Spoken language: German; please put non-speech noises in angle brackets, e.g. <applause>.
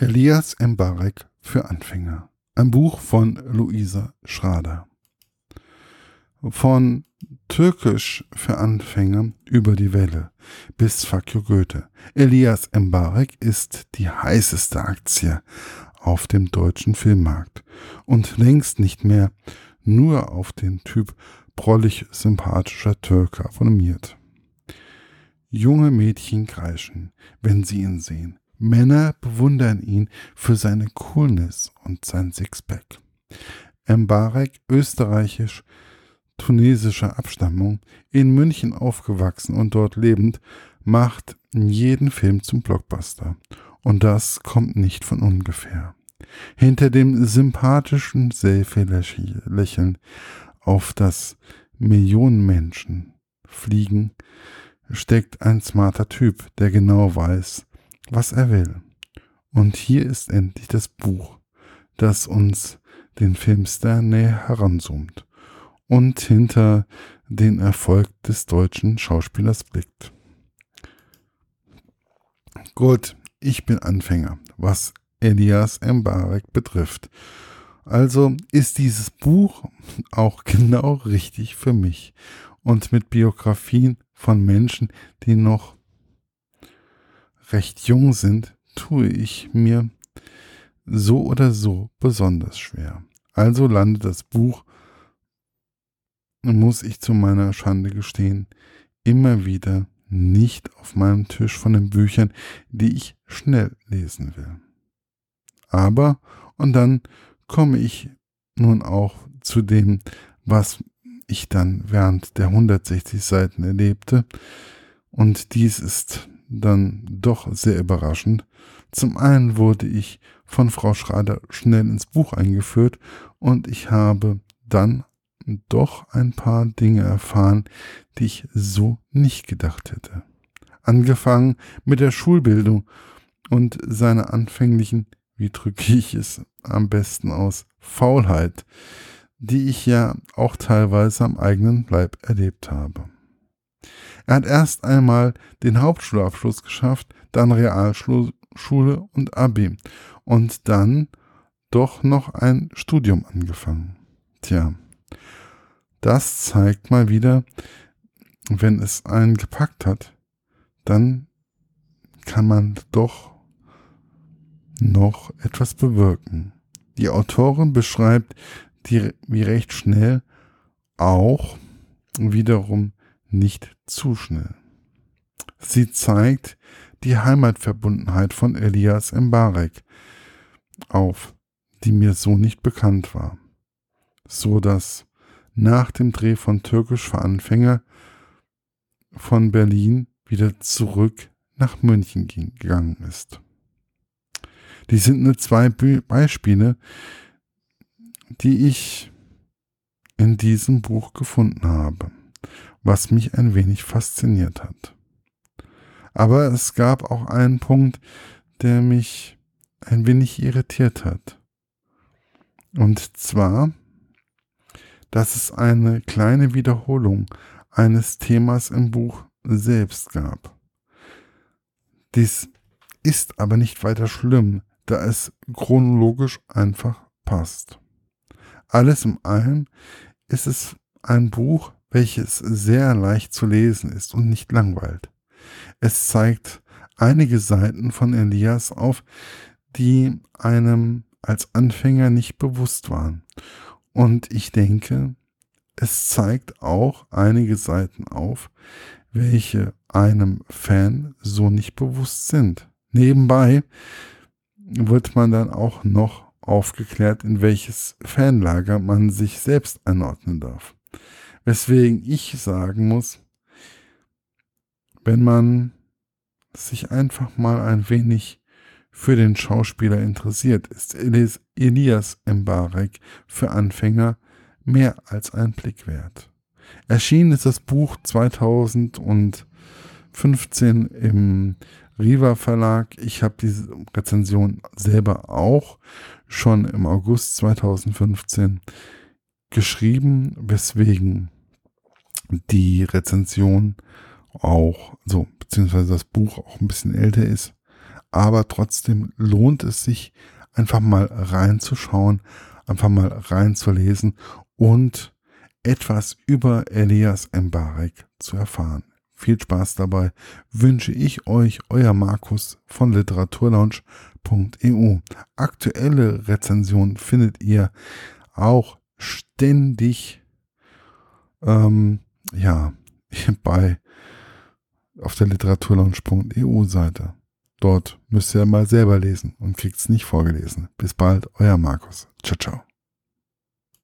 Elias Mbarek für Anfänger. Ein Buch von Luisa Schrader. Von Türkisch für Anfänger über die Welle bis Fakio Goethe. Elias Mbarek ist die heißeste Aktie auf dem deutschen Filmmarkt und längst nicht mehr nur auf den Typ prollig sympathischer Türke abonniert. Junge Mädchen kreischen, wenn sie ihn sehen. Männer bewundern ihn für seine Coolness und sein Sixpack. Mbarek, österreichisch, tunesischer Abstammung, in München aufgewachsen und dort lebend, macht jeden Film zum Blockbuster. Und das kommt nicht von ungefähr. Hinter dem sympathischen Selfie-Lächeln auf das Millionen Menschen fliegen, steckt ein smarter Typ, der genau weiß, was er will. Und hier ist endlich das Buch, das uns den Filmstar näher heranzoomt und hinter den Erfolg des deutschen Schauspielers blickt. Gut, ich bin Anfänger, was Elias Mbarek betrifft. Also ist dieses Buch auch genau richtig für mich und mit Biografien von Menschen, die noch recht jung sind, tue ich mir so oder so besonders schwer. Also landet das Buch, muss ich zu meiner Schande gestehen, immer wieder nicht auf meinem Tisch von den Büchern, die ich schnell lesen will. Aber, und dann komme ich nun auch zu dem, was ich dann während der 160 Seiten erlebte. Und dies ist dann doch sehr überraschend. Zum einen wurde ich von Frau Schrader schnell ins Buch eingeführt und ich habe dann doch ein paar Dinge erfahren, die ich so nicht gedacht hätte. Angefangen mit der Schulbildung und seiner anfänglichen, wie drücke ich es am besten aus, Faulheit, die ich ja auch teilweise am eigenen Leib erlebt habe. Er hat erst einmal den Hauptschulabschluss geschafft, dann Realschule und Abi und dann doch noch ein Studium angefangen. Tja, das zeigt mal wieder, wenn es einen gepackt hat, dann kann man doch noch etwas bewirken. Die Autorin beschreibt die, wie recht schnell auch wiederum nicht zu schnell. Sie zeigt die Heimatverbundenheit von Elias Mbarek auf, die mir so nicht bekannt war, so dass nach dem Dreh von Türkisch für Anfänger von Berlin wieder zurück nach München gegangen ist. Die sind nur zwei Beispiele, die ich in diesem Buch gefunden habe, was mich ein wenig fasziniert hat. Aber es gab auch einen Punkt, der mich ein wenig irritiert hat. Und zwar, dass es eine kleine Wiederholung eines Themas im Buch selbst gab. Dies ist aber nicht weiter schlimm, da es chronologisch einfach passt. Alles in allem ist es ein Buch, welches sehr leicht zu lesen ist und nicht langweilt. Es zeigt einige Seiten von Elias auf, die einem als Anfänger nicht bewusst waren. Und ich denke, es zeigt auch einige Seiten auf, welche einem Fan so nicht bewusst sind. Nebenbei wird man dann auch noch aufgeklärt, in welches Fanlager man sich selbst einordnen darf. Weswegen ich sagen muss, wenn man sich einfach mal ein wenig für den Schauspieler interessiert, ist Elias Mbarek für Anfänger mehr als ein Blick wert. Erschienen ist das Buch 2015 im Riva Verlag. Ich habe diese Rezension selber auch schon im August 2015 geschrieben, weswegen die Rezension auch so, beziehungsweise das Buch auch ein bisschen älter ist. aber trotzdem lohnt es sich, einfach mal reinzuschauen, einfach mal reinzulesen und etwas über Elias Mbarek zu erfahren. Viel Spaß dabei wünsche ich euch, euer Markus von literaturlaunch.eu. Aktuelle Rezensionen findet ihr auch ständig ähm, ja, <laughs> bei auf der literaturlaunch.eu Seite. Dort müsst ihr mal selber lesen und kriegt es nicht vorgelesen. Bis bald, euer Markus. Ciao, ciao.